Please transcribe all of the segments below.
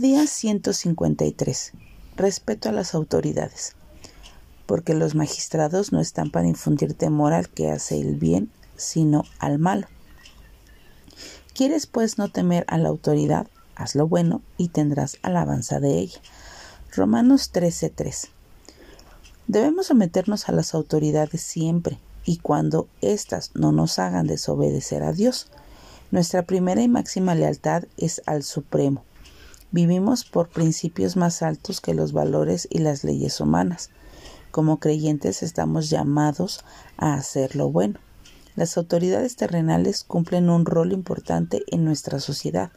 Día 153. Respeto a las autoridades. Porque los magistrados no están para infundir temor al que hace el bien, sino al malo. ¿Quieres pues no temer a la autoridad? Haz lo bueno y tendrás alabanza de ella. Romanos 13:3. Debemos someternos a las autoridades siempre y cuando éstas no nos hagan desobedecer a Dios. Nuestra primera y máxima lealtad es al Supremo. Vivimos por principios más altos que los valores y las leyes humanas. Como creyentes estamos llamados a hacer lo bueno. Las autoridades terrenales cumplen un rol importante en nuestra sociedad.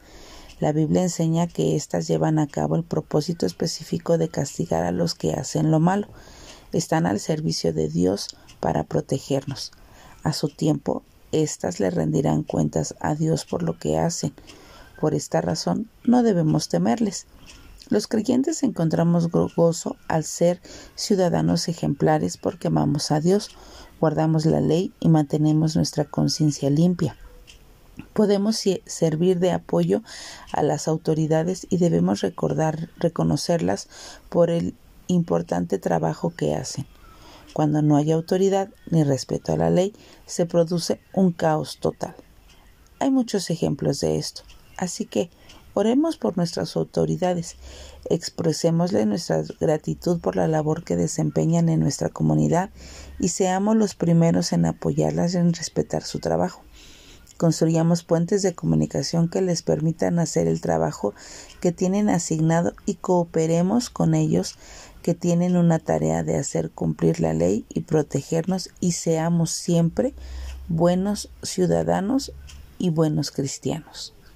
La Biblia enseña que éstas llevan a cabo el propósito específico de castigar a los que hacen lo malo están al servicio de Dios para protegernos. A su tiempo, éstas le rendirán cuentas a Dios por lo que hacen. Por esta razón, no debemos temerles. Los creyentes encontramos gozo al ser ciudadanos ejemplares porque amamos a Dios, guardamos la ley y mantenemos nuestra conciencia limpia. Podemos servir de apoyo a las autoridades y debemos recordar, reconocerlas por el importante trabajo que hacen. Cuando no hay autoridad ni respeto a la ley, se produce un caos total. Hay muchos ejemplos de esto, así que oremos por nuestras autoridades, expresémosle nuestra gratitud por la labor que desempeñan en nuestra comunidad y seamos los primeros en apoyarlas y en respetar su trabajo. Construyamos puentes de comunicación que les permitan hacer el trabajo que tienen asignado y cooperemos con ellos que tienen una tarea de hacer cumplir la ley y protegernos y seamos siempre buenos ciudadanos y buenos cristianos.